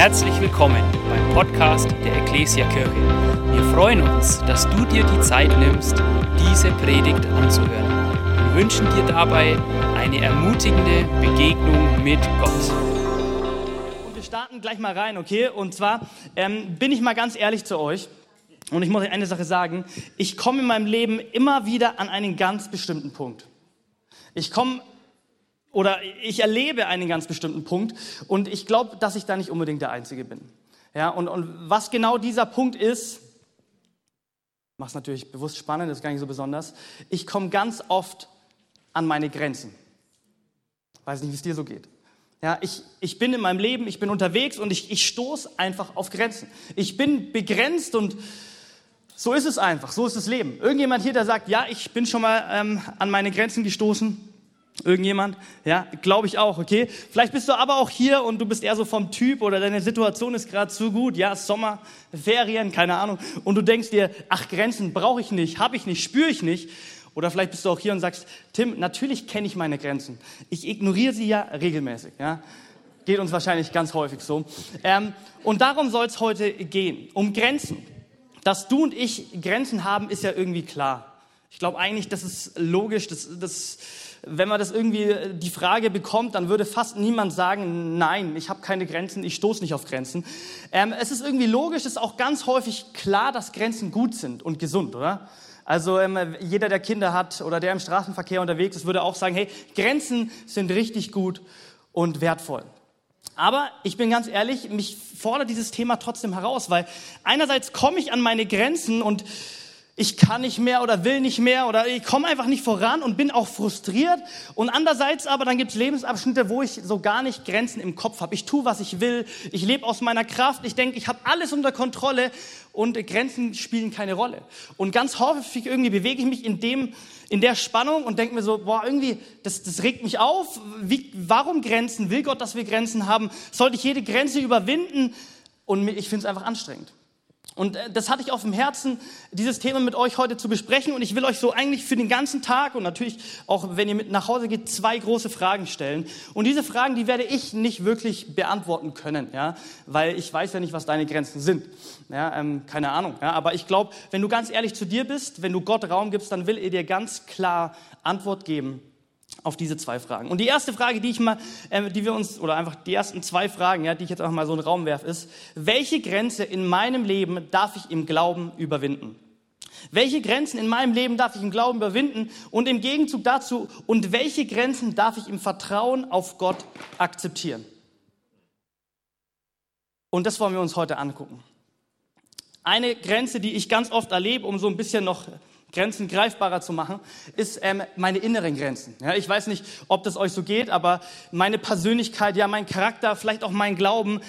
Herzlich willkommen beim Podcast der Ecclesia Kirche. Wir freuen uns, dass du dir die Zeit nimmst, diese Predigt anzuhören. Wir wünschen dir dabei eine ermutigende Begegnung mit Gott. Und wir starten gleich mal rein, okay? Und zwar ähm, bin ich mal ganz ehrlich zu euch. Und ich muss euch eine Sache sagen. Ich komme in meinem Leben immer wieder an einen ganz bestimmten Punkt. Ich komme oder ich erlebe einen ganz bestimmten Punkt und ich glaube, dass ich da nicht unbedingt der Einzige bin. Ja, und, und was genau dieser Punkt ist, macht es natürlich bewusst spannend, ist gar nicht so besonders. Ich komme ganz oft an meine Grenzen. Weiß nicht, wie es dir so geht. Ja, ich, ich bin in meinem Leben, ich bin unterwegs und ich, ich stoße einfach auf Grenzen. Ich bin begrenzt und so ist es einfach, so ist das Leben. Irgendjemand hier, der sagt, ja, ich bin schon mal ähm, an meine Grenzen gestoßen, Irgendjemand? Ja, glaube ich auch, okay? Vielleicht bist du aber auch hier und du bist eher so vom Typ oder deine Situation ist gerade zu gut, ja, Sommer, Ferien, keine Ahnung, und du denkst dir, ach, Grenzen brauche ich nicht, habe ich nicht, spüre ich nicht. Oder vielleicht bist du auch hier und sagst, Tim, natürlich kenne ich meine Grenzen. Ich ignoriere sie ja regelmäßig, ja? Geht uns wahrscheinlich ganz häufig so. Ähm, und darum soll es heute gehen, um Grenzen. Dass du und ich Grenzen haben, ist ja irgendwie klar. Ich glaube eigentlich, das ist logisch, das, das wenn man das irgendwie äh, die Frage bekommt, dann würde fast niemand sagen, nein, ich habe keine Grenzen, ich stoße nicht auf Grenzen. Ähm, es ist irgendwie logisch, es ist auch ganz häufig klar, dass Grenzen gut sind und gesund, oder? Also ähm, jeder, der Kinder hat oder der im Straßenverkehr unterwegs ist, würde auch sagen, hey, Grenzen sind richtig gut und wertvoll. Aber ich bin ganz ehrlich, mich fordert dieses Thema trotzdem heraus, weil einerseits komme ich an meine Grenzen und ich kann nicht mehr oder will nicht mehr oder ich komme einfach nicht voran und bin auch frustriert. Und andererseits aber, dann gibt es Lebensabschnitte, wo ich so gar nicht Grenzen im Kopf habe. Ich tue, was ich will. Ich lebe aus meiner Kraft. Ich denke, ich habe alles unter Kontrolle und Grenzen spielen keine Rolle. Und ganz häufig irgendwie bewege ich mich in dem, in der Spannung und denke mir so, boah, irgendwie, das, das regt mich auf. Wie, warum Grenzen? Will Gott, dass wir Grenzen haben? Sollte ich jede Grenze überwinden? Und ich finde es einfach anstrengend. Und äh, das hatte ich auf dem Herzen, dieses Thema mit euch heute zu besprechen. Und ich will euch so eigentlich für den ganzen Tag und natürlich auch, wenn ihr mit nach Hause geht, zwei große Fragen stellen. Und diese Fragen, die werde ich nicht wirklich beantworten können, ja, weil ich weiß ja nicht, was deine Grenzen sind. Ja, ähm, keine Ahnung. Ja, aber ich glaube, wenn du ganz ehrlich zu dir bist, wenn du Gott Raum gibst, dann will er dir ganz klar Antwort geben auf diese zwei Fragen. Und die erste Frage, die ich mal, äh, die wir uns, oder einfach die ersten zwei Fragen, ja, die ich jetzt einfach mal so in den Raum werfe, ist, welche Grenze in meinem Leben darf ich im Glauben überwinden? Welche Grenzen in meinem Leben darf ich im Glauben überwinden? Und im Gegenzug dazu, und welche Grenzen darf ich im Vertrauen auf Gott akzeptieren? Und das wollen wir uns heute angucken. Eine Grenze, die ich ganz oft erlebe, um so ein bisschen noch Grenzen greifbarer zu machen, ist ähm, meine inneren Grenzen. Ja, ich weiß nicht, ob das euch so geht, aber meine Persönlichkeit, ja, mein Charakter, vielleicht auch mein Glauben.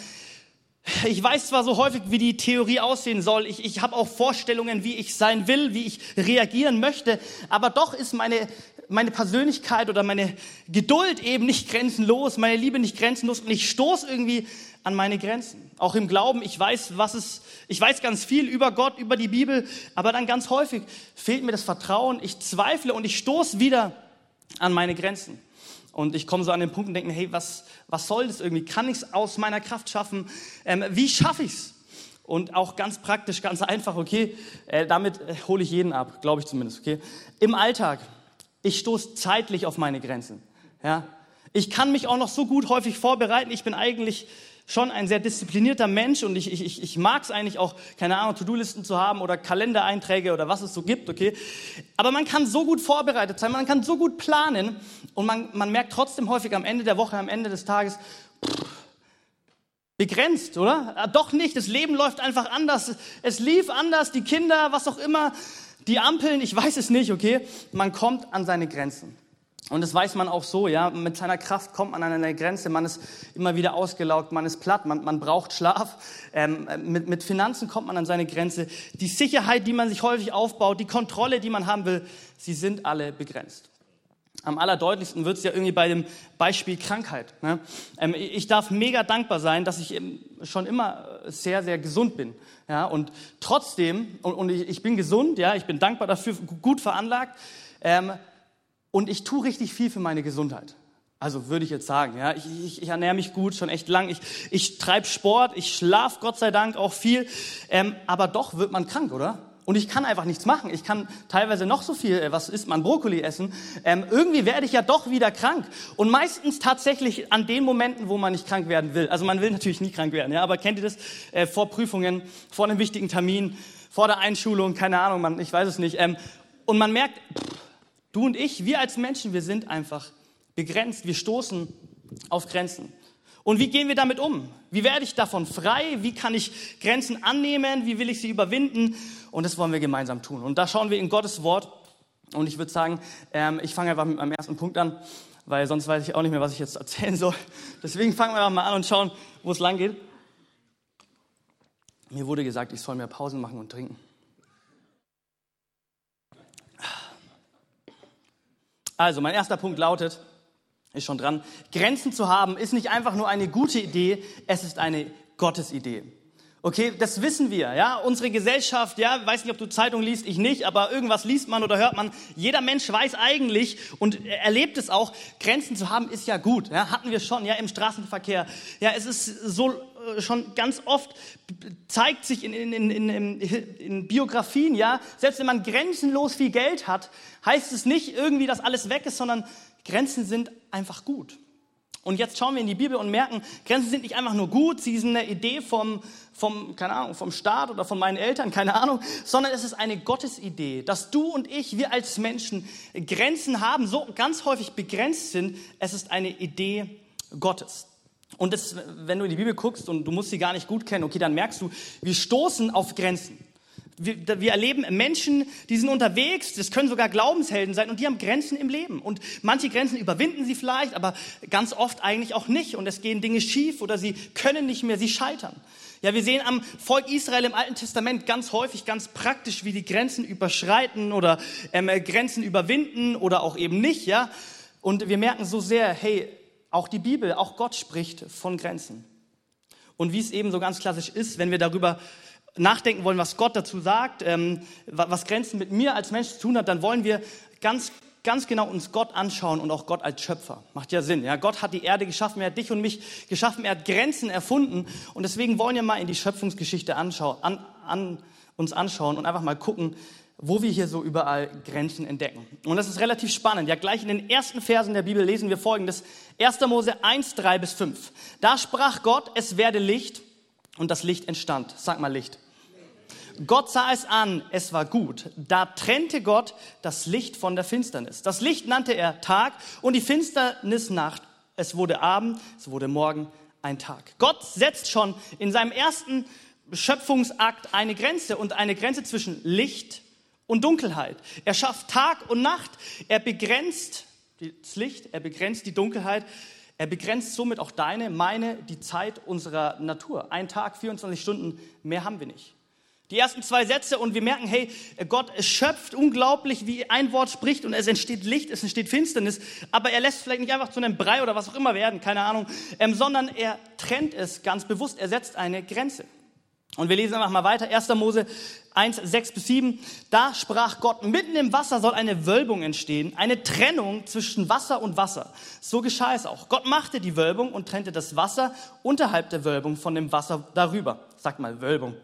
Ich weiß zwar so häufig, wie die Theorie aussehen soll, ich, ich habe auch Vorstellungen, wie ich sein will, wie ich reagieren möchte, aber doch ist meine, meine Persönlichkeit oder meine Geduld eben nicht grenzenlos, meine Liebe nicht grenzenlos und ich stoße irgendwie an meine Grenzen. Auch im Glauben, ich weiß, was es, ich weiß ganz viel über Gott, über die Bibel, aber dann ganz häufig fehlt mir das Vertrauen, ich zweifle und ich stoße wieder an meine Grenzen. Und ich komme so an den Punkt und denke hey, was, was soll das irgendwie? Kann ich es aus meiner Kraft schaffen? Ähm, wie schaffe ich es? Und auch ganz praktisch, ganz einfach, okay, äh, damit äh, hole ich jeden ab, glaube ich zumindest, okay? Im Alltag, ich stoße zeitlich auf meine Grenzen, ja? Ich kann mich auch noch so gut häufig vorbereiten, ich bin eigentlich schon ein sehr disziplinierter Mensch und ich, ich, ich mag es eigentlich auch, keine Ahnung, To-Do-Listen zu haben oder Kalendereinträge oder was es so gibt, okay? Aber man kann so gut vorbereitet sein, man kann so gut planen und man, man merkt trotzdem häufig am Ende der Woche, am Ende des Tages, pff, begrenzt, oder? Ah, doch nicht, das Leben läuft einfach anders. Es lief anders, die Kinder, was auch immer, die Ampeln, ich weiß es nicht, okay? Man kommt an seine Grenzen. Und das weiß man auch so, ja. Mit seiner Kraft kommt man an eine Grenze. Man ist immer wieder ausgelaugt, man ist platt, man, man braucht Schlaf. Ähm, mit, mit Finanzen kommt man an seine Grenze. Die Sicherheit, die man sich häufig aufbaut, die Kontrolle, die man haben will, sie sind alle begrenzt. Am allerdeutlichsten wird es ja irgendwie bei dem Beispiel Krankheit. Ne? Ähm, ich darf mega dankbar sein, dass ich schon immer sehr, sehr gesund bin. Ja? Und trotzdem, und, und ich, ich, bin gesund, ja, ich bin dankbar dafür, gut veranlagt. Ähm, und ich tue richtig viel für meine Gesundheit. Also würde ich jetzt sagen, ja, ich, ich, ich ernähre mich gut, schon echt lang. Ich, ich treibe Sport, ich schlafe Gott sei Dank auch viel. Ähm, aber doch wird man krank, oder? Und ich kann einfach nichts machen. Ich kann teilweise noch so viel, äh, was isst man, Brokkoli essen. Ähm, irgendwie werde ich ja doch wieder krank. Und meistens tatsächlich an den Momenten, wo man nicht krank werden will. Also man will natürlich nie krank werden, ja, aber kennt ihr das? Äh, vor Prüfungen, vor einem wichtigen Termin, vor der Einschulung, keine Ahnung, man, ich weiß es nicht. Ähm, und man merkt, pff, du und ich, wir als Menschen, wir sind einfach begrenzt, wir stoßen auf Grenzen. Und wie gehen wir damit um? Wie werde ich davon frei? Wie kann ich Grenzen annehmen? Wie will ich sie überwinden? Und das wollen wir gemeinsam tun. Und da schauen wir in Gottes Wort. Und ich würde sagen, ähm, ich fange einfach mit meinem ersten Punkt an, weil sonst weiß ich auch nicht mehr, was ich jetzt erzählen soll. Deswegen fangen wir einfach mal an und schauen, wo es lang geht. Mir wurde gesagt, ich soll mehr Pausen machen und trinken. Also, mein erster Punkt lautet, ist schon dran. Grenzen zu haben ist nicht einfach nur eine gute Idee, es ist eine Gottesidee. Okay, das wissen wir, ja. Unsere Gesellschaft, ja, weiß nicht, ob du Zeitung liest, ich nicht, aber irgendwas liest man oder hört man. Jeder Mensch weiß eigentlich und erlebt es auch, Grenzen zu haben ist ja gut, ja. Hatten wir schon, ja, im Straßenverkehr. Ja, es ist so äh, schon ganz oft zeigt sich in, in, in, in, in Biografien, ja, selbst wenn man grenzenlos viel Geld hat, heißt es nicht irgendwie, dass alles weg ist, sondern Grenzen sind einfach gut. Und jetzt schauen wir in die Bibel und merken, Grenzen sind nicht einfach nur gut, sie sind eine Idee vom, vom, keine Ahnung, vom Staat oder von meinen Eltern, keine Ahnung, sondern es ist eine Gottesidee, dass du und ich, wir als Menschen Grenzen haben, so ganz häufig begrenzt sind. Es ist eine Idee Gottes. Und das, wenn du in die Bibel guckst und du musst sie gar nicht gut kennen, okay, dann merkst du, wir stoßen auf Grenzen. Wir, wir, erleben Menschen, die sind unterwegs, das können sogar Glaubenshelden sein und die haben Grenzen im Leben. Und manche Grenzen überwinden sie vielleicht, aber ganz oft eigentlich auch nicht. Und es gehen Dinge schief oder sie können nicht mehr, sie scheitern. Ja, wir sehen am Volk Israel im Alten Testament ganz häufig, ganz praktisch, wie die Grenzen überschreiten oder ähm, Grenzen überwinden oder auch eben nicht. Ja, und wir merken so sehr, hey, auch die Bibel, auch Gott spricht von Grenzen. Und wie es eben so ganz klassisch ist, wenn wir darüber nachdenken wollen, was Gott dazu sagt, ähm, was Grenzen mit mir als Mensch zu tun hat, dann wollen wir ganz, ganz genau uns Gott anschauen und auch Gott als Schöpfer. Macht ja Sinn. Ja? Gott hat die Erde geschaffen, er hat dich und mich geschaffen, er hat Grenzen erfunden und deswegen wollen wir mal in die Schöpfungsgeschichte anschauen, an, an, uns anschauen und einfach mal gucken, wo wir hier so überall Grenzen entdecken. Und das ist relativ spannend. Ja, gleich in den ersten Versen der Bibel lesen wir folgendes. 1. Mose 1, 3 bis 5. Da sprach Gott, es werde Licht und das Licht entstand. Sag mal Licht. Gott sah es an, es war gut. Da trennte Gott das Licht von der Finsternis. Das Licht nannte er Tag und die Finsternis Nacht. Es wurde Abend, es wurde Morgen ein Tag. Gott setzt schon in seinem ersten Schöpfungsakt eine Grenze und eine Grenze zwischen Licht und Dunkelheit. Er schafft Tag und Nacht. Er begrenzt das Licht, er begrenzt die Dunkelheit. Er begrenzt somit auch deine, meine, die Zeit unserer Natur. Ein Tag, 24 Stunden, mehr haben wir nicht. Die ersten zwei Sätze und wir merken, hey, Gott schöpft unglaublich, wie ein Wort spricht und es entsteht Licht, es entsteht Finsternis, aber er lässt vielleicht nicht einfach zu einem Brei oder was auch immer werden, keine Ahnung, ähm, sondern er trennt es ganz bewusst, er setzt eine Grenze. Und wir lesen einfach mal weiter, 1. Mose 1, 6 bis 7. Da sprach Gott, mitten im Wasser soll eine Wölbung entstehen, eine Trennung zwischen Wasser und Wasser. So geschah es auch. Gott machte die Wölbung und trennte das Wasser unterhalb der Wölbung von dem Wasser darüber. Sag mal, Wölbung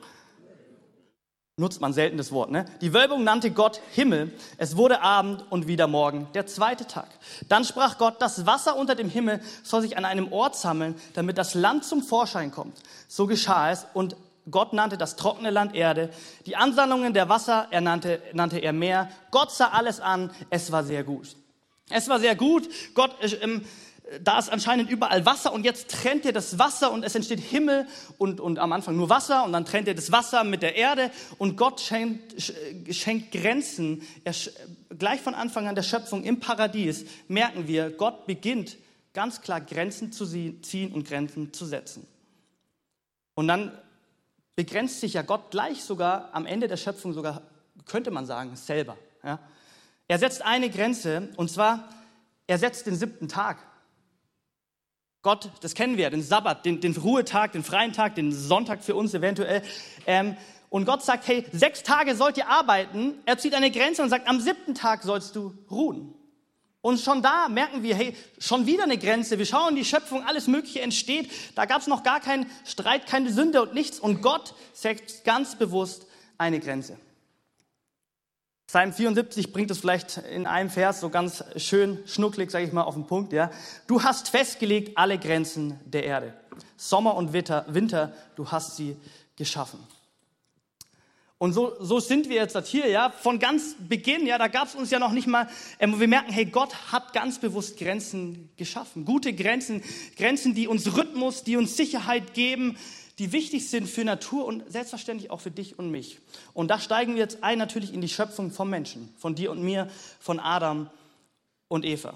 nutzt man selten das Wort. Ne? Die Wölbung nannte Gott Himmel. Es wurde Abend und wieder Morgen, der zweite Tag. Dann sprach Gott, das Wasser unter dem Himmel soll sich an einem Ort sammeln, damit das Land zum Vorschein kommt. So geschah es und Gott nannte das trockene Land Erde. Die Ansammlungen der Wasser er nannte, nannte er Meer. Gott sah alles an. Es war sehr gut. Es war sehr gut. Gott äh, ähm, da ist anscheinend überall Wasser und jetzt trennt er das Wasser und es entsteht Himmel und, und am Anfang nur Wasser und dann trennt er das Wasser mit der Erde und Gott schenkt, schenkt Grenzen. Er, gleich von Anfang an der Schöpfung im Paradies merken wir, Gott beginnt ganz klar Grenzen zu ziehen und Grenzen zu setzen. Und dann begrenzt sich ja Gott gleich sogar am Ende der Schöpfung sogar, könnte man sagen, selber. Ja? Er setzt eine Grenze und zwar, er setzt den siebten Tag. Gott, das kennen wir, den Sabbat, den, den Ruhetag, den freien Tag, den Sonntag für uns eventuell. Ähm, und Gott sagt, hey, sechs Tage sollt ihr arbeiten. Er zieht eine Grenze und sagt, am siebten Tag sollst du ruhen. Und schon da merken wir, hey, schon wieder eine Grenze. Wir schauen die Schöpfung, alles Mögliche entsteht. Da gab es noch gar keinen Streit, keine Sünde und nichts. Und Gott setzt ganz bewusst eine Grenze. Psalm 74 bringt es vielleicht in einem Vers so ganz schön schnucklig, sage ich mal, auf den Punkt. Ja. Du hast festgelegt alle Grenzen der Erde. Sommer und Winter, Winter, du hast sie geschaffen. Und so, so sind wir jetzt hier, ja, von ganz Beginn, ja, da gab es uns ja noch nicht mal, ähm, wir merken, hey, Gott hat ganz bewusst Grenzen geschaffen. Gute Grenzen, Grenzen, die uns Rhythmus, die uns Sicherheit geben, die wichtig sind für Natur und selbstverständlich auch für dich und mich. Und da steigen wir jetzt ein natürlich in die Schöpfung vom Menschen, von dir und mir, von Adam und Eva.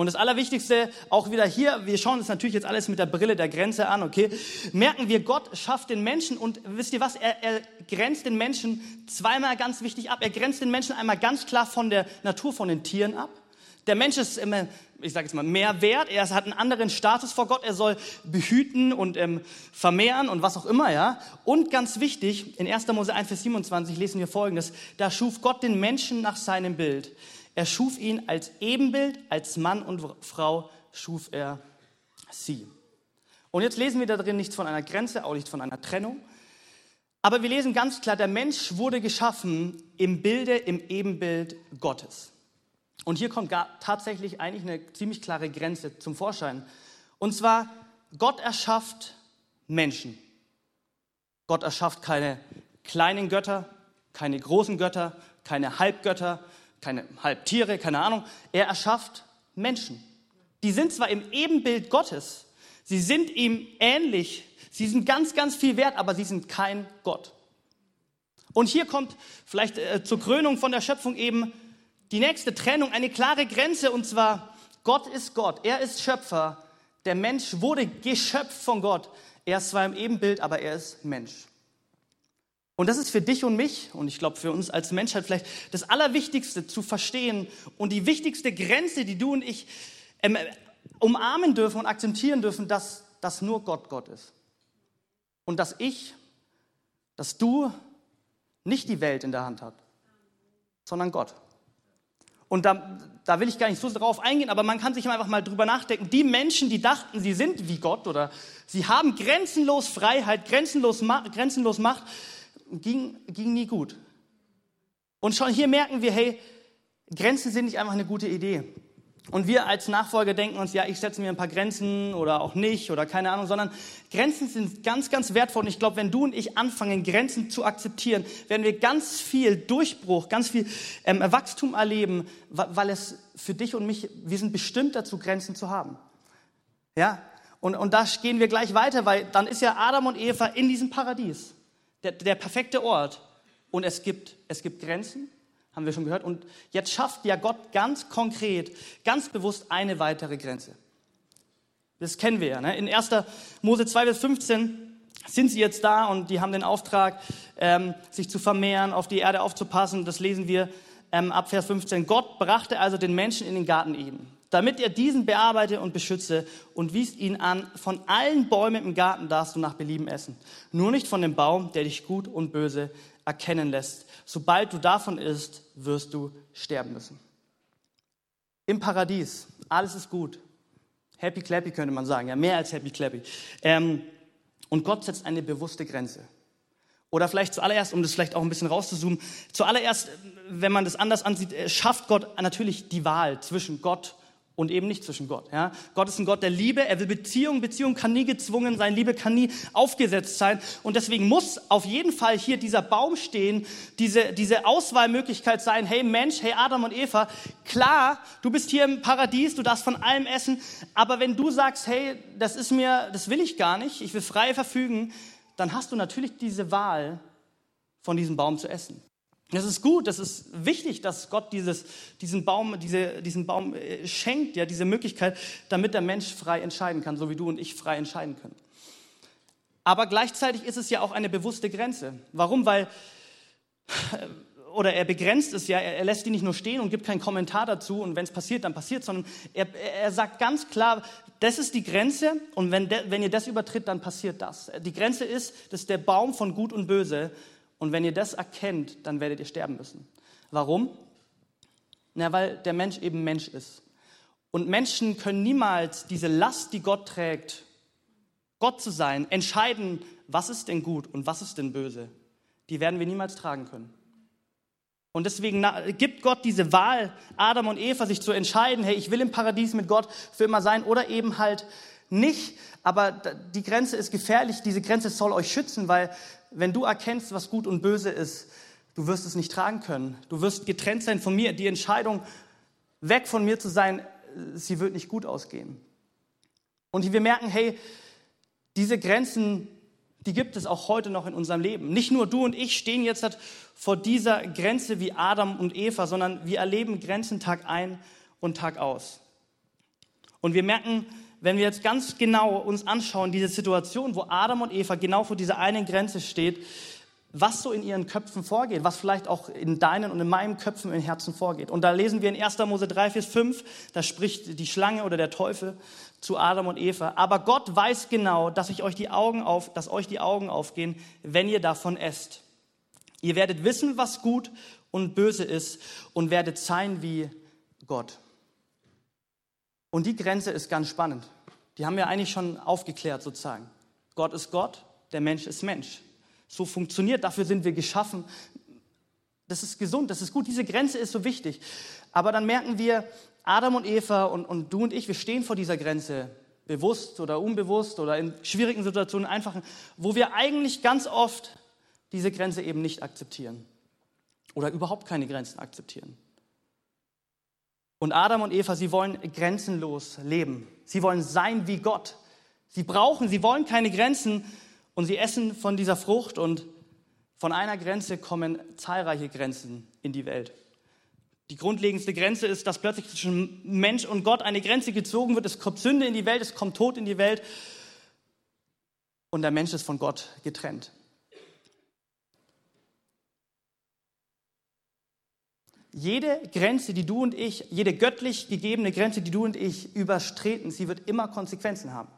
Und das Allerwichtigste, auch wieder hier, wir schauen uns natürlich jetzt alles mit der Brille der Grenze an, okay? Merken wir, Gott schafft den Menschen und wisst ihr was? Er, er grenzt den Menschen zweimal ganz wichtig ab. Er grenzt den Menschen einmal ganz klar von der Natur, von den Tieren ab. Der Mensch ist immer, ich sage jetzt mal, mehr wert. Er hat einen anderen Status vor Gott. Er soll behüten und ähm, vermehren und was auch immer, ja. Und ganz wichtig, in 1. Mose 1, Vers 27 lesen wir Folgendes. Da schuf Gott den Menschen nach seinem Bild. Er schuf ihn als Ebenbild, als Mann und Frau schuf er sie. Und jetzt lesen wir da drin nichts von einer Grenze, auch nicht von einer Trennung. Aber wir lesen ganz klar, der Mensch wurde geschaffen im Bilde, im Ebenbild Gottes. Und hier kommt tatsächlich eigentlich eine ziemlich klare Grenze zum Vorschein. Und zwar, Gott erschafft Menschen. Gott erschafft keine kleinen Götter, keine großen Götter, keine Halbgötter, keine Halbtiere, keine Ahnung. Er erschafft Menschen. Die sind zwar im Ebenbild Gottes, sie sind ihm ähnlich, sie sind ganz, ganz viel wert, aber sie sind kein Gott. Und hier kommt vielleicht äh, zur Krönung von der Schöpfung eben die nächste Trennung, eine klare Grenze, und zwar Gott ist Gott, er ist Schöpfer, der Mensch wurde geschöpft von Gott. Er ist zwar im Ebenbild, aber er ist Mensch. Und das ist für dich und mich und ich glaube für uns als Menschheit vielleicht das Allerwichtigste zu verstehen und die wichtigste Grenze, die du und ich ähm, umarmen dürfen und akzeptieren dürfen, dass, dass nur Gott Gott ist. Und dass ich, dass du nicht die Welt in der Hand hast, sondern Gott. Und da, da will ich gar nicht so drauf eingehen, aber man kann sich einfach mal drüber nachdenken. Die Menschen, die dachten, sie sind wie Gott oder sie haben grenzenlos Freiheit, grenzenlos, grenzenlos Macht, ging, ging nie gut. Und schon hier merken wir, hey, Grenzen sind nicht einfach eine gute Idee. Und wir als Nachfolger denken uns, ja, ich setze mir ein paar Grenzen oder auch nicht oder keine Ahnung, sondern Grenzen sind ganz, ganz wertvoll. Und ich glaube, wenn du und ich anfangen, Grenzen zu akzeptieren, werden wir ganz viel Durchbruch, ganz viel ähm, Wachstum erleben, weil es für dich und mich, wir sind bestimmt dazu, Grenzen zu haben. Ja, und, und da gehen wir gleich weiter, weil dann ist ja Adam und Eva in diesem Paradies der, der perfekte Ort. Und es gibt, es gibt Grenzen, haben wir schon gehört. Und jetzt schafft ja Gott ganz konkret, ganz bewusst eine weitere Grenze. Das kennen wir ja. Ne? In 1. Mose 2 bis 15 sind sie jetzt da und die haben den Auftrag, ähm, sich zu vermehren, auf die Erde aufzupassen. Das lesen wir ähm, ab Vers 15. Gott brachte also den Menschen in den Garten Eden damit er diesen bearbeite und beschütze und wies ihn an, von allen Bäumen im Garten darfst du nach Belieben essen, nur nicht von dem Baum, der dich gut und böse erkennen lässt. Sobald du davon isst, wirst du sterben müssen. Im Paradies, alles ist gut. Happy clappy könnte man sagen, ja, mehr als happy clappy. Ähm, und Gott setzt eine bewusste Grenze. Oder vielleicht zuallererst, um das vielleicht auch ein bisschen rauszuzoomen, zuallererst, wenn man das anders ansieht, äh, schafft Gott natürlich die Wahl zwischen Gott und eben nicht zwischen Gott. Ja? Gott ist ein Gott der Liebe, er will Beziehung, Beziehung kann nie gezwungen sein, Liebe kann nie aufgesetzt sein und deswegen muss auf jeden Fall hier dieser Baum stehen, diese, diese Auswahlmöglichkeit sein, hey Mensch, hey Adam und Eva, klar, du bist hier im Paradies, du darfst von allem essen, aber wenn du sagst, hey, das ist mir, das will ich gar nicht, ich will frei verfügen, dann hast du natürlich diese Wahl, von diesem Baum zu essen. Das ist gut, das ist wichtig, dass Gott dieses, diesen, Baum, diese, diesen Baum äh, schenkt, ja, diese Möglichkeit, damit der Mensch frei entscheiden kann, so wie du und ich frei entscheiden können. Aber gleichzeitig ist es ja auch eine bewusste Grenze. Warum? Weil, oder er begrenzt es ja, er lässt die nicht nur stehen und gibt keinen Kommentar dazu und wenn es passiert, dann passiert, sondern er, er sagt ganz klar, das ist die Grenze und wenn, de, wenn ihr das übertritt, dann passiert das. Die Grenze ist, das ist der Baum von Gut und Böse und wenn ihr das erkennt, dann werdet ihr sterben müssen. Warum? Na, weil der Mensch eben Mensch ist. Und Menschen können niemals diese Last, die Gott trägt, Gott zu sein, entscheiden, was ist denn gut und was ist denn böse. Die werden wir niemals tragen können. Und deswegen gibt Gott diese Wahl, Adam und Eva sich zu entscheiden, hey, ich will im Paradies mit Gott für immer sein oder eben halt nicht. Aber die Grenze ist gefährlich, diese Grenze soll euch schützen, weil wenn du erkennst, was gut und böse ist, du wirst es nicht tragen können. Du wirst getrennt sein von mir. Die Entscheidung, weg von mir zu sein, sie wird nicht gut ausgehen. Und wir merken, hey, diese Grenzen die gibt es auch heute noch in unserem Leben. Nicht nur du und ich stehen jetzt halt vor dieser Grenze wie Adam und Eva, sondern wir erleben Grenzen Tag ein und Tag aus. Und wir merken, wenn wir jetzt ganz genau uns anschauen, diese Situation, wo Adam und Eva genau vor dieser einen Grenze steht, was so in ihren Köpfen vorgeht, was vielleicht auch in deinen und in meinem Köpfen im Herzen vorgeht. Und da lesen wir in 1. Mose 3, Vers 5, da spricht die Schlange oder der Teufel zu Adam und Eva. Aber Gott weiß genau, dass, ich euch die Augen auf, dass euch die Augen aufgehen, wenn ihr davon esst. Ihr werdet wissen, was gut und böse ist und werdet sein wie Gott. Und die Grenze ist ganz spannend. Die haben wir eigentlich schon aufgeklärt sozusagen. Gott ist Gott, der Mensch ist Mensch. So funktioniert, dafür sind wir geschaffen. Das ist gesund, das ist gut. Diese Grenze ist so wichtig. Aber dann merken wir, Adam und Eva und, und du und ich, wir stehen vor dieser Grenze, bewusst oder unbewusst oder in schwierigen Situationen einfach, wo wir eigentlich ganz oft diese Grenze eben nicht akzeptieren oder überhaupt keine Grenzen akzeptieren. Und Adam und Eva, sie wollen grenzenlos leben. Sie wollen sein wie Gott. Sie brauchen, sie wollen keine Grenzen und sie essen von dieser Frucht und von einer Grenze kommen zahlreiche Grenzen in die Welt. Die grundlegendste Grenze ist, dass plötzlich zwischen Mensch und Gott eine Grenze gezogen wird. Es kommt Sünde in die Welt, es kommt Tod in die Welt und der Mensch ist von Gott getrennt. Jede Grenze, die du und ich, jede göttlich gegebene Grenze, die du und ich überstreten, sie wird immer Konsequenzen haben.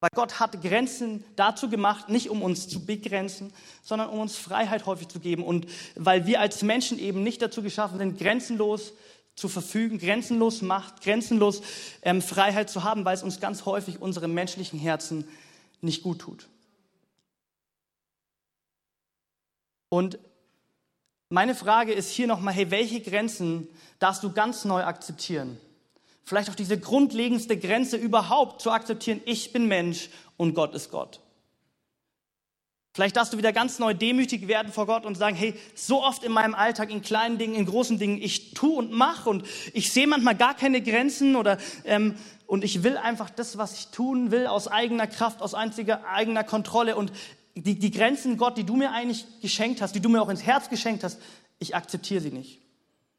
Weil Gott hat Grenzen dazu gemacht, nicht um uns zu begrenzen, sondern um uns Freiheit häufig zu geben. Und weil wir als Menschen eben nicht dazu geschaffen sind, grenzenlos zu verfügen, grenzenlos Macht, grenzenlos ähm, Freiheit zu haben, weil es uns ganz häufig unserem menschlichen Herzen nicht gut tut. Und meine Frage ist hier nochmal, hey, welche Grenzen darfst du ganz neu akzeptieren? vielleicht auch diese grundlegendste Grenze überhaupt zu akzeptieren, ich bin Mensch und Gott ist Gott. Vielleicht darfst du wieder ganz neu demütig werden vor Gott und sagen, hey, so oft in meinem Alltag, in kleinen Dingen, in großen Dingen, ich tue und mache und ich sehe manchmal gar keine Grenzen oder ähm, und ich will einfach das, was ich tun will, aus eigener Kraft, aus einziger eigener Kontrolle und die, die Grenzen, Gott, die du mir eigentlich geschenkt hast, die du mir auch ins Herz geschenkt hast, ich akzeptiere sie nicht.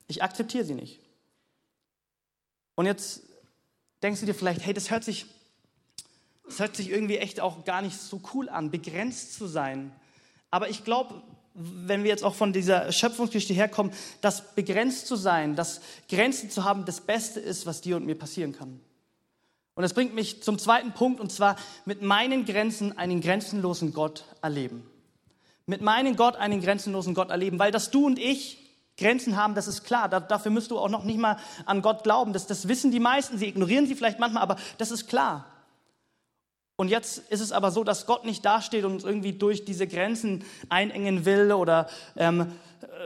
Ich akzeptiere sie nicht. Und jetzt denkst du dir vielleicht, hey, das hört sich, das hört sich irgendwie echt auch gar nicht so cool an, begrenzt zu sein. Aber ich glaube, wenn wir jetzt auch von dieser Schöpfungsgeschichte herkommen, dass begrenzt zu sein, dass Grenzen zu haben, das Beste ist, was dir und mir passieren kann. Und das bringt mich zum zweiten Punkt, und zwar mit meinen Grenzen einen grenzenlosen Gott erleben. Mit meinem Gott einen grenzenlosen Gott erleben, weil das du und ich Grenzen haben, das ist klar. Da, dafür müsst du auch noch nicht mal an Gott glauben. Das, das wissen die meisten. Sie ignorieren sie vielleicht manchmal, aber das ist klar. Und jetzt ist es aber so, dass Gott nicht dasteht und uns irgendwie durch diese Grenzen einengen will oder ähm,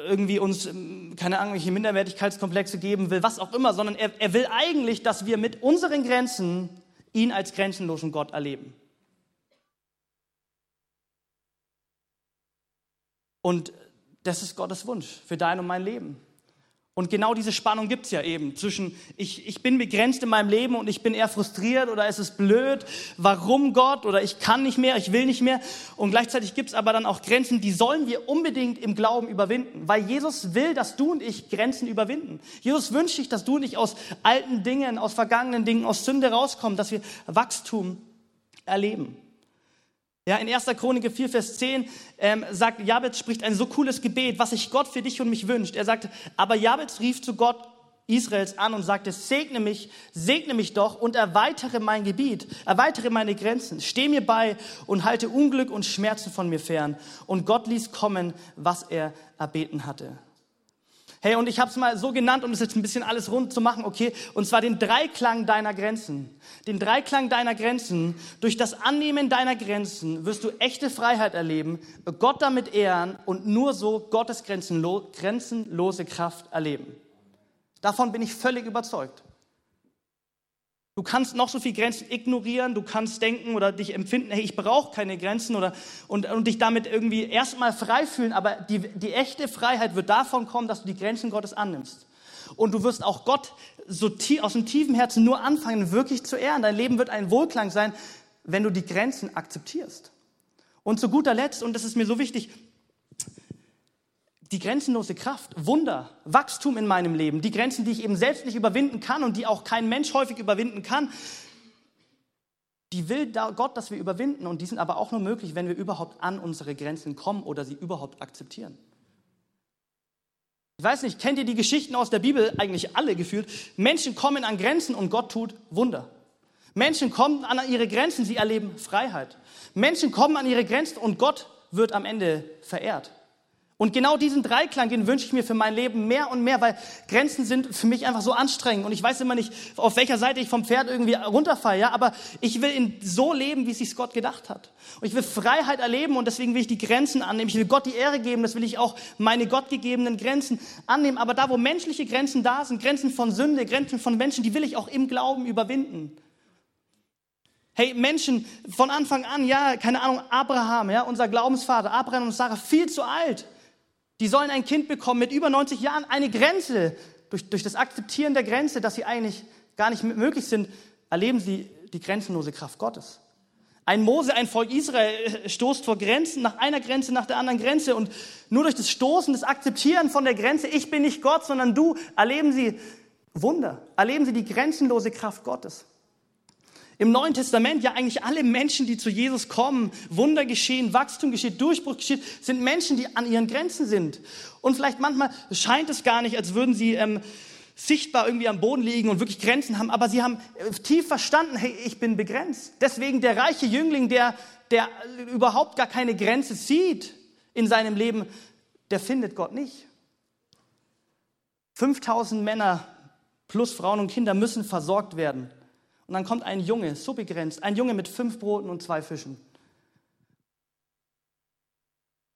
irgendwie uns, ähm, keine Ahnung, welche Minderwertigkeitskomplexe geben will, was auch immer, sondern er, er will eigentlich, dass wir mit unseren Grenzen ihn als grenzenlosen Gott erleben. Und das ist Gottes Wunsch für dein und mein Leben. Und genau diese Spannung gibt es ja eben zwischen, ich, ich bin begrenzt in meinem Leben und ich bin eher frustriert oder es ist blöd, warum Gott oder ich kann nicht mehr, ich will nicht mehr. Und gleichzeitig gibt es aber dann auch Grenzen, die sollen wir unbedingt im Glauben überwinden, weil Jesus will, dass du und ich Grenzen überwinden. Jesus wünscht sich, dass du und ich aus alten Dingen, aus vergangenen Dingen, aus Sünde rauskommen, dass wir Wachstum erleben. Ja, in 1. Chronik 4, Vers 10 ähm, sagt Jabez, spricht ein so cooles Gebet, was sich Gott für dich und mich wünscht. Er sagt, aber Jabez rief zu Gott Israels an und sagte, segne mich, segne mich doch und erweitere mein Gebiet, erweitere meine Grenzen, steh mir bei und halte Unglück und Schmerzen von mir fern. Und Gott ließ kommen, was er erbeten hatte. Hey, und ich habe es mal so genannt, um das jetzt ein bisschen alles rund zu machen, okay? Und zwar den Dreiklang deiner Grenzen. Den Dreiklang deiner Grenzen. Durch das Annehmen deiner Grenzen wirst du echte Freiheit erleben, Gott damit ehren und nur so Gottes grenzenlose Kraft erleben. Davon bin ich völlig überzeugt. Du kannst noch so viel Grenzen ignorieren, du kannst denken oder dich empfinden, hey, ich brauche keine Grenzen oder, und, und dich damit irgendwie erstmal frei fühlen, aber die, die echte Freiheit wird davon kommen, dass du die Grenzen Gottes annimmst. Und du wirst auch Gott so tief, aus dem tiefen Herzen nur anfangen, wirklich zu ehren. Dein Leben wird ein Wohlklang sein, wenn du die Grenzen akzeptierst. Und zu guter Letzt, und das ist mir so wichtig, die grenzenlose Kraft, Wunder, Wachstum in meinem Leben, die Grenzen, die ich eben selbst nicht überwinden kann und die auch kein Mensch häufig überwinden kann, die will Gott, dass wir überwinden und die sind aber auch nur möglich, wenn wir überhaupt an unsere Grenzen kommen oder sie überhaupt akzeptieren. Ich weiß nicht, kennt ihr die Geschichten aus der Bibel eigentlich alle gefühlt? Menschen kommen an Grenzen und Gott tut Wunder. Menschen kommen an ihre Grenzen, sie erleben Freiheit. Menschen kommen an ihre Grenzen und Gott wird am Ende verehrt. Und genau diesen Dreiklang, den wünsche ich mir für mein Leben mehr und mehr, weil Grenzen sind für mich einfach so anstrengend und ich weiß immer nicht, auf welcher Seite ich vom Pferd irgendwie runterfalle, ja, aber ich will in so leben, wie es sich Gott gedacht hat. Und ich will Freiheit erleben und deswegen will ich die Grenzen annehmen. Ich will Gott die Ehre geben, das will ich auch meine gottgegebenen Grenzen annehmen. Aber da, wo menschliche Grenzen da sind, Grenzen von Sünde, Grenzen von Menschen, die will ich auch im Glauben überwinden. Hey, Menschen von Anfang an, ja, keine Ahnung, Abraham, ja, unser Glaubensvater, Abraham und Sarah, viel zu alt die sollen ein Kind bekommen mit über 90 Jahren. Eine Grenze, durch, durch das Akzeptieren der Grenze, dass sie eigentlich gar nicht möglich sind, erleben sie die grenzenlose Kraft Gottes. Ein Mose, ein Volk Israel äh, stoßt vor Grenzen, nach einer Grenze, nach der anderen Grenze. Und nur durch das Stoßen, das Akzeptieren von der Grenze, ich bin nicht Gott, sondern du, erleben sie Wunder, erleben sie die grenzenlose Kraft Gottes. Im Neuen Testament, ja eigentlich alle Menschen, die zu Jesus kommen, Wunder geschehen, Wachstum geschieht, Durchbruch geschieht, sind Menschen, die an ihren Grenzen sind. Und vielleicht manchmal scheint es gar nicht, als würden sie ähm, sichtbar irgendwie am Boden liegen und wirklich Grenzen haben, aber sie haben äh, tief verstanden, hey, ich bin begrenzt. Deswegen der reiche Jüngling, der, der überhaupt gar keine Grenze sieht in seinem Leben, der findet Gott nicht. 5000 Männer plus Frauen und Kinder müssen versorgt werden. Und dann kommt ein Junge, so begrenzt, ein Junge mit fünf Broten und zwei Fischen.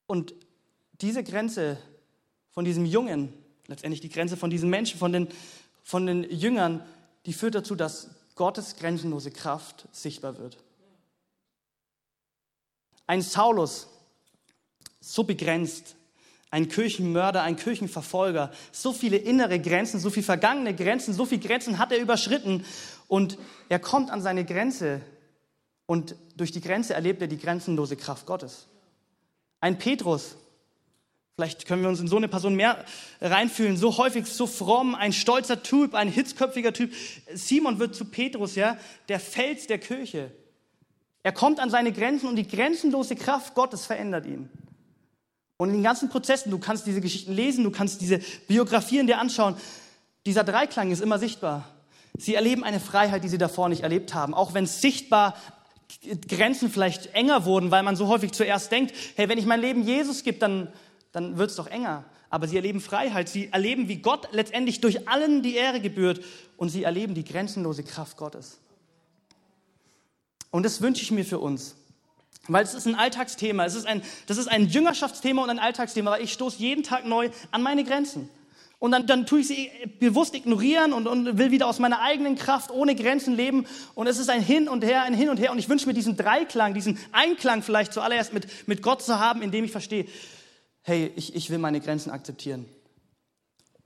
Und diese Grenze von diesem Jungen, letztendlich die Grenze von diesen Menschen, von den, von den Jüngern, die führt dazu, dass Gottes grenzenlose Kraft sichtbar wird. Ein Saulus, so begrenzt, ein Kirchenmörder, ein Kirchenverfolger, so viele innere Grenzen, so viele vergangene Grenzen, so viele Grenzen hat er überschritten und er kommt an seine Grenze und durch die Grenze erlebt er die grenzenlose Kraft Gottes. Ein Petrus, vielleicht können wir uns in so eine Person mehr reinfühlen, so häufig, so fromm, ein stolzer Typ, ein hitzköpfiger Typ. Simon wird zu Petrus, ja, der Fels der Kirche. Er kommt an seine Grenzen und die grenzenlose Kraft Gottes verändert ihn. Und in den ganzen Prozessen, du kannst diese Geschichten lesen, du kannst diese Biografien dir anschauen, dieser Dreiklang ist immer sichtbar. Sie erleben eine Freiheit, die sie davor nicht erlebt haben, auch wenn sichtbar Grenzen vielleicht enger wurden, weil man so häufig zuerst denkt, hey, wenn ich mein Leben Jesus gebe, dann, dann wird es doch enger. Aber sie erleben Freiheit, sie erleben, wie Gott letztendlich durch allen die Ehre gebührt und sie erleben die grenzenlose Kraft Gottes. Und das wünsche ich mir für uns. Weil es ist ein Alltagsthema, es ist ein, das ist ein Jüngerschaftsthema und ein Alltagsthema, weil ich stoße jeden Tag neu an meine Grenzen. Und dann, dann tue ich sie bewusst ignorieren und, und will wieder aus meiner eigenen Kraft ohne Grenzen leben. Und es ist ein Hin und Her, ein Hin und Her. Und ich wünsche mir diesen Dreiklang, diesen Einklang vielleicht zuallererst mit, mit Gott zu haben, indem ich verstehe, hey, ich, ich will meine Grenzen akzeptieren.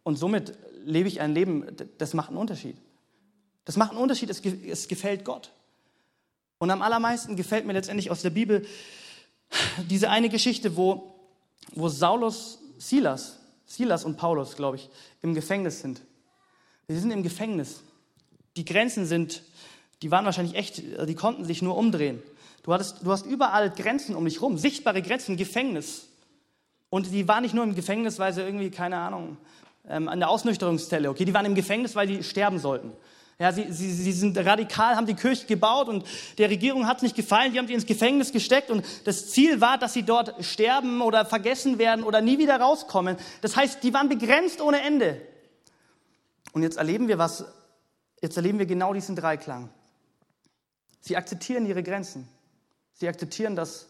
Und somit lebe ich ein Leben, das macht einen Unterschied. Das macht einen Unterschied, es, es gefällt Gott. Und am allermeisten gefällt mir letztendlich aus der Bibel diese eine Geschichte, wo, wo Saulus, Silas, Silas und Paulus, glaube ich, im Gefängnis sind. Sie sind im Gefängnis. Die Grenzen sind, die waren wahrscheinlich echt, die konnten sich nur umdrehen. Du, hattest, du hast überall Grenzen um dich rum, sichtbare Grenzen, Gefängnis. Und die waren nicht nur im Gefängnis, weil sie irgendwie, keine Ahnung, ähm, an der Ausnüchterungszelle, okay, die waren im Gefängnis, weil die sterben sollten. Ja, sie, sie, sie sind radikal, haben die Kirche gebaut und der Regierung hat es nicht gefallen, die haben sie ins Gefängnis gesteckt und das Ziel war, dass sie dort sterben oder vergessen werden oder nie wieder rauskommen. Das heißt, die waren begrenzt ohne Ende. Und jetzt erleben wir was, jetzt erleben wir genau diesen Dreiklang. Sie akzeptieren ihre Grenzen. Sie akzeptieren, dass,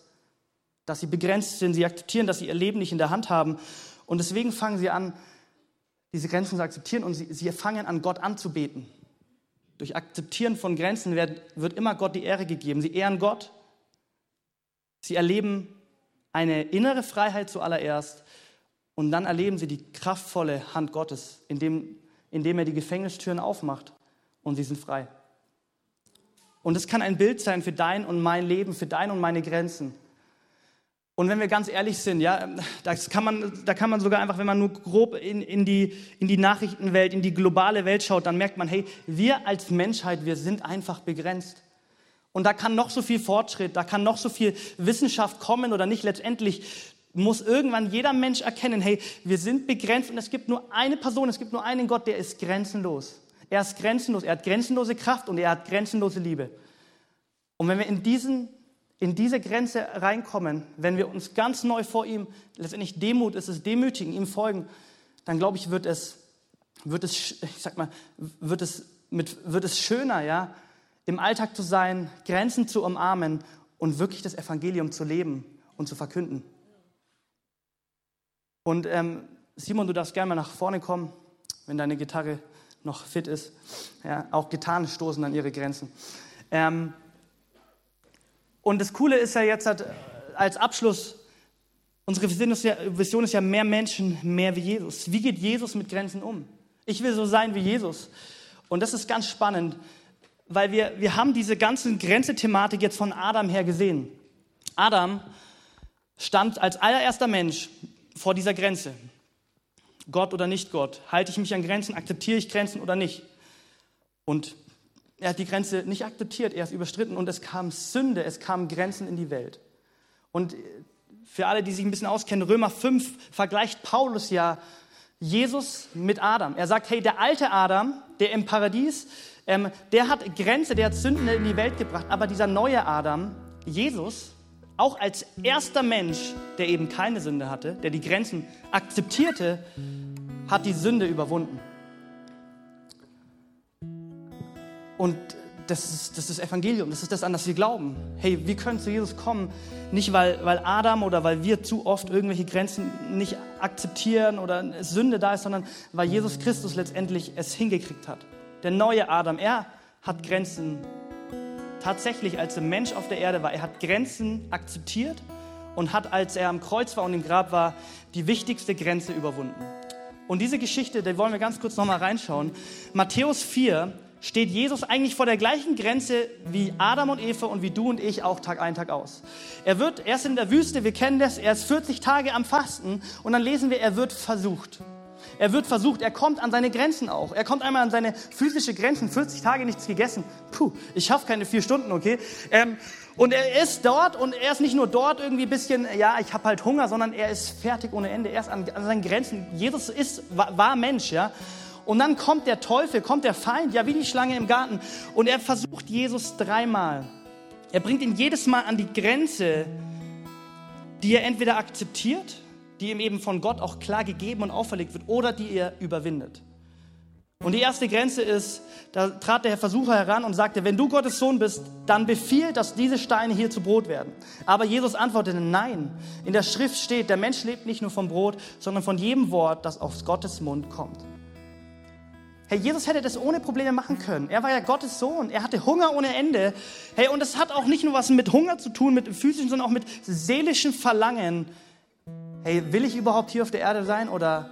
dass sie begrenzt sind. Sie akzeptieren, dass sie ihr Leben nicht in der Hand haben. Und deswegen fangen sie an, diese Grenzen zu akzeptieren und sie, sie fangen an, Gott anzubeten. Durch Akzeptieren von Grenzen wird, wird immer Gott die Ehre gegeben. Sie ehren Gott. Sie erleben eine innere Freiheit zuallererst und dann erleben sie die kraftvolle Hand Gottes, indem, indem er die Gefängnistüren aufmacht und sie sind frei. Und es kann ein Bild sein für dein und mein Leben, für dein und meine Grenzen. Und wenn wir ganz ehrlich sind, ja, das kann man, da kann man sogar einfach, wenn man nur grob in, in, die, in die Nachrichtenwelt, in die globale Welt schaut, dann merkt man, hey, wir als Menschheit, wir sind einfach begrenzt. Und da kann noch so viel Fortschritt, da kann noch so viel Wissenschaft kommen oder nicht. Letztendlich muss irgendwann jeder Mensch erkennen, hey, wir sind begrenzt und es gibt nur eine Person, es gibt nur einen Gott, der ist grenzenlos. Er ist grenzenlos, er hat grenzenlose Kraft und er hat grenzenlose Liebe. Und wenn wir in diesen in diese Grenze reinkommen, wenn wir uns ganz neu vor ihm, letztendlich Demut ist es, demütigen, ihm folgen, dann glaube ich, wird es, wird es, ich sag mal, wird es, mit, wird es schöner, ja, im Alltag zu sein, Grenzen zu umarmen und wirklich das Evangelium zu leben und zu verkünden. Und ähm, Simon, du darfst gerne mal nach vorne kommen, wenn deine Gitarre noch fit ist. Ja, auch Gitarren stoßen an ihre Grenzen. Ähm, und das Coole ist ja jetzt halt, als Abschluss, unsere Vision ist, ja, Vision ist ja mehr Menschen, mehr wie Jesus. Wie geht Jesus mit Grenzen um? Ich will so sein wie Jesus. Und das ist ganz spannend, weil wir, wir haben diese ganze Grenze-Thematik jetzt von Adam her gesehen. Adam stand als allererster Mensch vor dieser Grenze. Gott oder nicht Gott? Halte ich mich an Grenzen? Akzeptiere ich Grenzen oder nicht? Und er hat die Grenze nicht akzeptiert, er ist überstritten und es kam Sünde, es kamen Grenzen in die Welt. Und für alle, die sich ein bisschen auskennen, Römer 5 vergleicht Paulus ja Jesus mit Adam. Er sagt, hey, der alte Adam, der im Paradies, ähm, der hat Grenze, der hat Sünden in die Welt gebracht, aber dieser neue Adam, Jesus, auch als erster Mensch, der eben keine Sünde hatte, der die Grenzen akzeptierte, hat die Sünde überwunden. Und das ist, das ist Evangelium, das ist das, an das wir glauben. Hey, wir können zu Jesus kommen, nicht weil, weil Adam oder weil wir zu oft irgendwelche Grenzen nicht akzeptieren oder Sünde da ist, sondern weil Jesus Christus letztendlich es hingekriegt hat. Der neue Adam, er hat Grenzen tatsächlich, als er Mensch auf der Erde war, er hat Grenzen akzeptiert und hat, als er am Kreuz war und im Grab war, die wichtigste Grenze überwunden. Und diese Geschichte, da wollen wir ganz kurz nochmal reinschauen. Matthäus 4, steht Jesus eigentlich vor der gleichen Grenze wie Adam und Eva und wie du und ich auch Tag ein, Tag aus. Er wird erst in der Wüste, wir kennen das, er ist 40 Tage am Fasten und dann lesen wir, er wird versucht. Er wird versucht, er kommt an seine Grenzen auch. Er kommt einmal an seine physische Grenzen, 40 Tage nichts gegessen. Puh, ich schaffe keine vier Stunden, okay? Ähm, und er ist dort und er ist nicht nur dort irgendwie ein bisschen, ja, ich habe halt Hunger, sondern er ist fertig ohne Ende. Er ist an, an seinen Grenzen. Jesus ist, war, war Mensch, ja. Und dann kommt der Teufel, kommt der Feind, ja wie die Schlange im Garten. Und er versucht Jesus dreimal. Er bringt ihn jedes Mal an die Grenze, die er entweder akzeptiert, die ihm eben von Gott auch klar gegeben und auferlegt wird, oder die er überwindet. Und die erste Grenze ist, da trat der Versucher heran und sagte, wenn du Gottes Sohn bist, dann befiehl, dass diese Steine hier zu Brot werden. Aber Jesus antwortete, nein. In der Schrift steht, der Mensch lebt nicht nur vom Brot, sondern von jedem Wort, das aus Gottes Mund kommt. Hey, Jesus hätte das ohne Probleme machen können. Er war ja Gottes Sohn. Er hatte Hunger ohne Ende. Hey, und es hat auch nicht nur was mit Hunger zu tun, mit physischen, sondern auch mit seelischen Verlangen. Hey, will ich überhaupt hier auf der Erde sein oder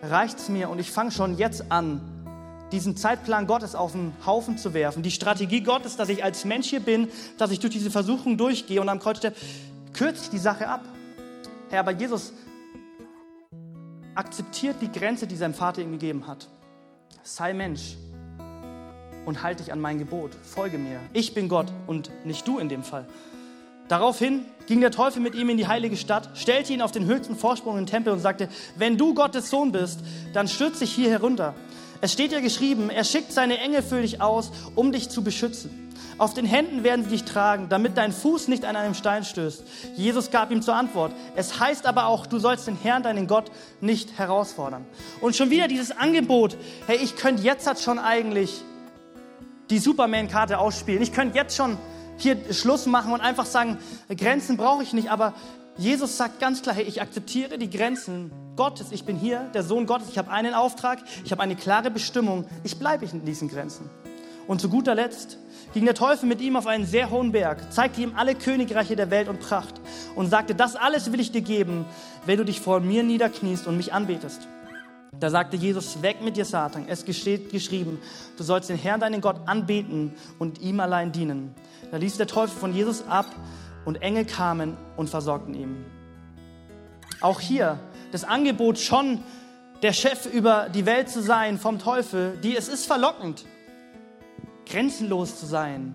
reicht es mir und ich fange schon jetzt an, diesen Zeitplan Gottes auf den Haufen zu werfen, die Strategie Gottes, dass ich als Mensch hier bin, dass ich durch diese Versuchung durchgehe und am Kreuz sterbe, kürze ich die Sache ab. Herr, aber Jesus akzeptiert die Grenze, die sein Vater ihm gegeben hat sei Mensch und halte dich an mein Gebot, folge mir. Ich bin Gott und nicht du in dem Fall. Daraufhin ging der Teufel mit ihm in die heilige Stadt, stellte ihn auf den höchsten Vorsprung im Tempel und sagte, wenn du Gottes Sohn bist, dann stürz dich hier herunter. Es steht ja geschrieben, er schickt seine Engel für dich aus, um dich zu beschützen. Auf den Händen werden sie dich tragen, damit dein Fuß nicht an einem Stein stößt. Jesus gab ihm zur Antwort. Es heißt aber auch, du sollst den Herrn, deinen Gott, nicht herausfordern. Und schon wieder dieses Angebot, hey, ich könnte jetzt halt schon eigentlich die Superman-Karte ausspielen. Ich könnte jetzt schon hier Schluss machen und einfach sagen, Grenzen brauche ich nicht, aber Jesus sagt ganz klar, hey, ich akzeptiere die Grenzen Gottes. Ich bin hier, der Sohn Gottes. Ich habe einen Auftrag, ich habe eine klare Bestimmung. Ich bleibe in diesen Grenzen. Und zu guter Letzt ging der Teufel mit ihm auf einen sehr hohen Berg, zeigte ihm alle Königreiche der Welt und Pracht und sagte, das alles will ich dir geben, wenn du dich vor mir niederkniest und mich anbetest. Da sagte Jesus, weg mit dir, Satan. Es steht geschrieben, du sollst den Herrn, deinen Gott, anbeten und ihm allein dienen. Da ließ der Teufel von Jesus ab und Engel kamen und versorgten ihn. Auch hier das Angebot schon, der Chef über die Welt zu sein vom Teufel, die es ist verlockend, grenzenlos zu sein.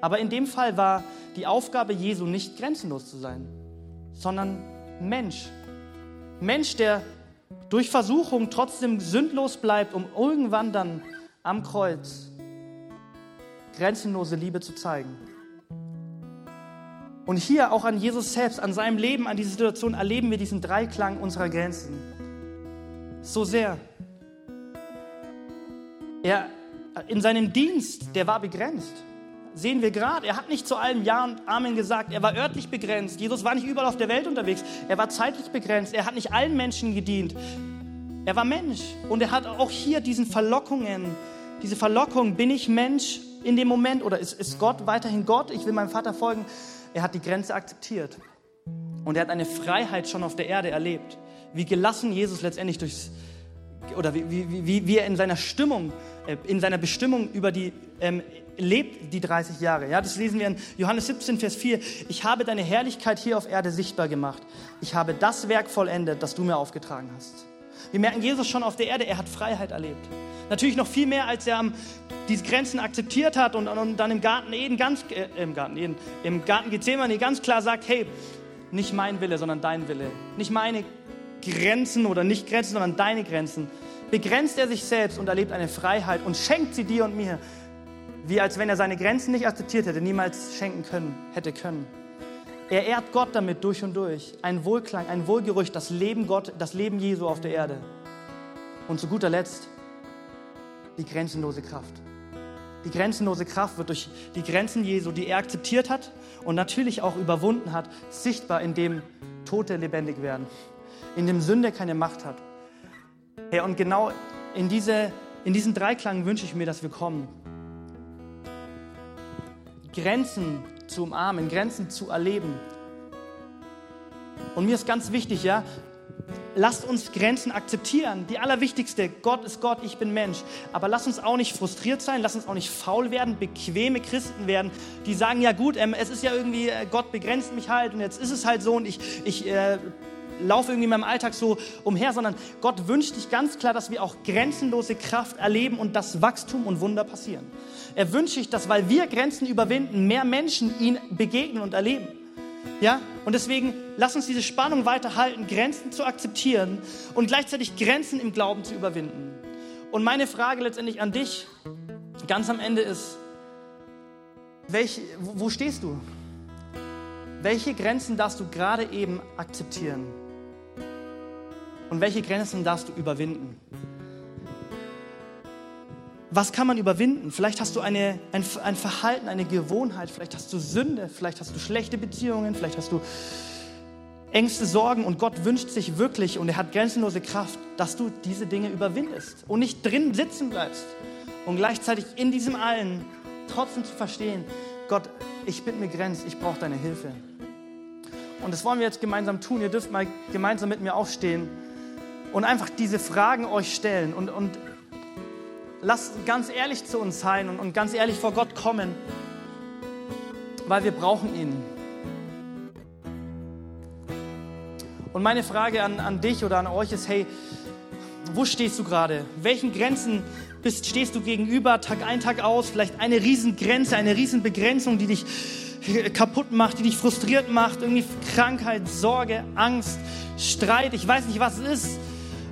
Aber in dem Fall war die Aufgabe Jesu nicht grenzenlos zu sein, sondern Mensch. Mensch, der durch Versuchung trotzdem sündlos bleibt, um irgendwann dann am Kreuz grenzenlose Liebe zu zeigen. Und hier auch an Jesus selbst, an seinem Leben, an dieser Situation erleben wir diesen Dreiklang unserer Grenzen. So sehr. Er in seinem Dienst, der war begrenzt. Sehen wir gerade, er hat nicht zu allem Ja und Amen gesagt. Er war örtlich begrenzt. Jesus war nicht überall auf der Welt unterwegs. Er war zeitlich begrenzt. Er hat nicht allen Menschen gedient. Er war Mensch. Und er hat auch hier diesen Verlockungen, diese Verlockung, bin ich Mensch in dem Moment oder ist, ist Gott weiterhin Gott? Ich will meinem Vater folgen. Er hat die Grenze akzeptiert. Und er hat eine Freiheit schon auf der Erde erlebt. Wie gelassen Jesus letztendlich durchs, oder wie, wie, wie, wie er in seiner Stimmung, äh, in seiner Bestimmung über die, ähm, lebt, die 30 Jahre. Ja, das lesen wir in Johannes 17, Vers 4. Ich habe deine Herrlichkeit hier auf Erde sichtbar gemacht. Ich habe das Werk vollendet, das du mir aufgetragen hast. Wir merken Jesus schon auf der Erde, er hat Freiheit erlebt. Natürlich noch viel mehr, als er diese Grenzen akzeptiert hat und, und dann im Garten Eden ganz, äh, im Garten Eden, im Garten Gethsemane ganz klar sagt, hey, nicht mein Wille, sondern dein Wille. Nicht meine Grenzen oder nicht Grenzen, sondern deine Grenzen. Begrenzt er sich selbst und erlebt eine Freiheit und schenkt sie dir und mir, wie als wenn er seine Grenzen nicht akzeptiert hätte, niemals schenken können, hätte können. Er ehrt Gott damit durch und durch. Ein Wohlklang, ein Wohlgerücht, das Leben Gott, das Leben Jesu auf der Erde. Und zu guter Letzt die grenzenlose Kraft. Die grenzenlose Kraft wird durch die Grenzen Jesu, die er akzeptiert hat und natürlich auch überwunden hat, sichtbar, indem Tote lebendig werden, in dem Sünde keine Macht hat. Hey, und genau in, diese, in diesen Dreiklang wünsche ich mir, dass wir kommen. Grenzen zu umarmen, Grenzen zu erleben. Und mir ist ganz wichtig, ja, lasst uns Grenzen akzeptieren. Die allerwichtigste, Gott ist Gott, ich bin Mensch. Aber lasst uns auch nicht frustriert sein, lasst uns auch nicht faul werden, bequeme Christen werden, die sagen, ja gut, ähm, es ist ja irgendwie, äh, Gott begrenzt mich halt und jetzt ist es halt so und ich, ich äh, laufe irgendwie in meinem Alltag so umher, sondern Gott wünscht sich ganz klar, dass wir auch grenzenlose Kraft erleben und dass Wachstum und Wunder passieren. Er wünscht sich, dass, weil wir Grenzen überwinden, mehr Menschen ihn begegnen und erleben. Ja? Und deswegen lass uns diese Spannung weiterhalten, Grenzen zu akzeptieren und gleichzeitig Grenzen im Glauben zu überwinden. Und meine Frage letztendlich an dich ganz am Ende ist, welch, wo stehst du? Welche Grenzen darfst du gerade eben akzeptieren? Und welche Grenzen darfst du überwinden? was kann man überwinden? Vielleicht hast du eine, ein, ein Verhalten, eine Gewohnheit, vielleicht hast du Sünde, vielleicht hast du schlechte Beziehungen, vielleicht hast du Ängste, Sorgen und Gott wünscht sich wirklich und er hat grenzenlose Kraft, dass du diese Dinge überwindest und nicht drin sitzen bleibst und gleichzeitig in diesem allen trotzdem zu verstehen, Gott, ich bin begrenzt, ich brauche deine Hilfe. Und das wollen wir jetzt gemeinsam tun. Ihr dürft mal gemeinsam mit mir aufstehen und einfach diese Fragen euch stellen und, und Lass ganz ehrlich zu uns sein und, und ganz ehrlich vor Gott kommen, weil wir brauchen ihn. Und meine Frage an, an dich oder an euch ist, hey, wo stehst du gerade? Welchen Grenzen bist, stehst du gegenüber, Tag ein, Tag aus? Vielleicht eine Riesengrenze, eine Riesenbegrenzung, die dich kaputt macht, die dich frustriert macht, irgendwie Krankheit, Sorge, Angst, Streit, ich weiß nicht, was es ist,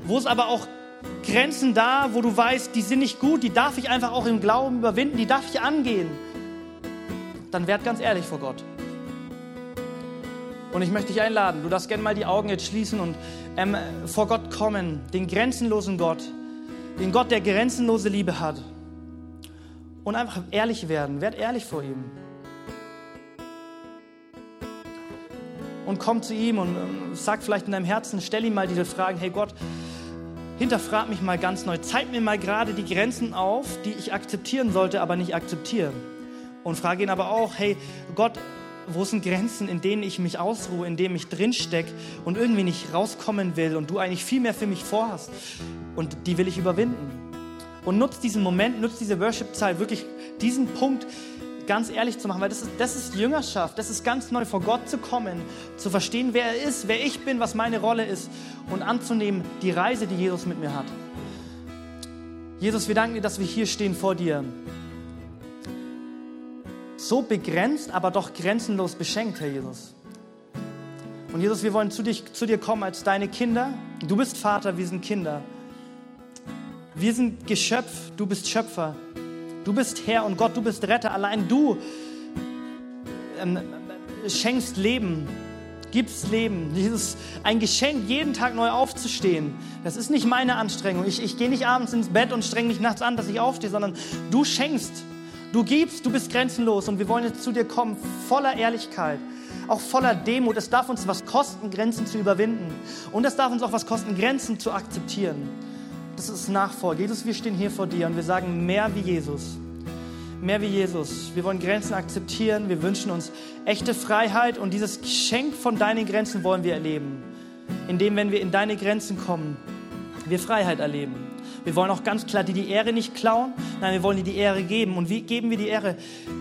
wo es aber auch Grenzen da, wo du weißt, die sind nicht gut, die darf ich einfach auch im Glauben überwinden, die darf ich angehen. Dann werd ganz ehrlich vor Gott. Und ich möchte dich einladen, du darfst gerne mal die Augen jetzt schließen und ähm, vor Gott kommen, den grenzenlosen Gott, den Gott, der grenzenlose Liebe hat. Und einfach ehrlich werden, werd ehrlich vor ihm. Und komm zu ihm und ähm, sag vielleicht in deinem Herzen, stell ihm mal diese Fragen, hey Gott, hinterfrag mich mal ganz neu, zeig mir mal gerade die Grenzen auf, die ich akzeptieren sollte, aber nicht akzeptiere. Und frage ihn aber auch, hey Gott, wo sind Grenzen, in denen ich mich ausruhe, in denen ich drinstecke und irgendwie nicht rauskommen will und du eigentlich viel mehr für mich vorhast und die will ich überwinden. Und nutzt diesen Moment, nutzt diese Worship-Zeit, wirklich diesen Punkt ganz ehrlich zu machen, weil das ist, das ist Jüngerschaft, das ist ganz neu vor Gott zu kommen, zu verstehen, wer er ist, wer ich bin, was meine Rolle ist und anzunehmen die Reise, die Jesus mit mir hat. Jesus, wir danken dir, dass wir hier stehen vor dir so begrenzt, aber doch grenzenlos beschenkt, Herr Jesus. Und Jesus, wir wollen zu, dich, zu dir kommen als deine Kinder. Du bist Vater, wir sind Kinder. Wir sind Geschöpf, du bist Schöpfer. Du bist Herr und Gott, du bist Retter. Allein du ähm, schenkst Leben, gibst Leben. Jesus, ein Geschenk, jeden Tag neu aufzustehen. Das ist nicht meine Anstrengung. Ich, ich gehe nicht abends ins Bett und strenge mich nachts an, dass ich aufstehe, sondern du schenkst. Du gibst, du bist grenzenlos und wir wollen jetzt zu dir kommen, voller Ehrlichkeit, auch voller Demut. Es darf uns was kosten, Grenzen zu überwinden. Und es darf uns auch was kosten, Grenzen zu akzeptieren. Das ist Nachfolge. Jesus, wir stehen hier vor dir und wir sagen mehr wie Jesus. Mehr wie Jesus. Wir wollen Grenzen akzeptieren. Wir wünschen uns echte Freiheit und dieses Geschenk von deinen Grenzen wollen wir erleben. Indem, wenn wir in deine Grenzen kommen, wir Freiheit erleben. Wir wollen auch ganz klar dir die Ehre nicht klauen, nein, wir wollen dir die Ehre geben. Und wie geben wir die Ehre?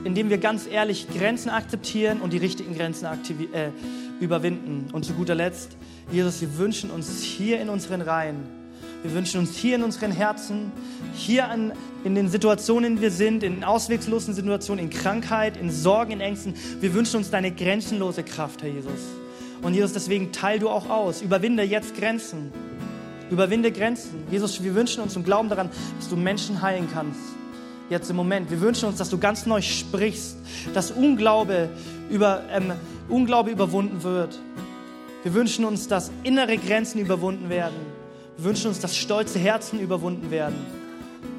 Indem wir ganz ehrlich Grenzen akzeptieren und die richtigen Grenzen äh, überwinden. Und zu guter Letzt, Jesus, wir wünschen uns hier in unseren Reihen, wir wünschen uns hier in unseren Herzen, hier an, in den Situationen, in denen wir sind, in ausweglosen Situationen, in Krankheit, in Sorgen, in Ängsten, wir wünschen uns deine grenzenlose Kraft, Herr Jesus. Und Jesus, deswegen teil du auch aus, überwinde jetzt Grenzen. Überwinde Grenzen. Jesus, wir wünschen uns und glauben daran, dass du Menschen heilen kannst. Jetzt im Moment. Wir wünschen uns, dass du ganz neu sprichst, dass Unglaube, über, ähm, Unglaube überwunden wird. Wir wünschen uns, dass innere Grenzen überwunden werden. Wir wünschen uns, dass stolze Herzen überwunden werden.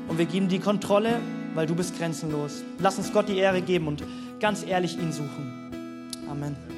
Und wir geben die Kontrolle, weil du bist grenzenlos. Lass uns Gott die Ehre geben und ganz ehrlich ihn suchen. Amen.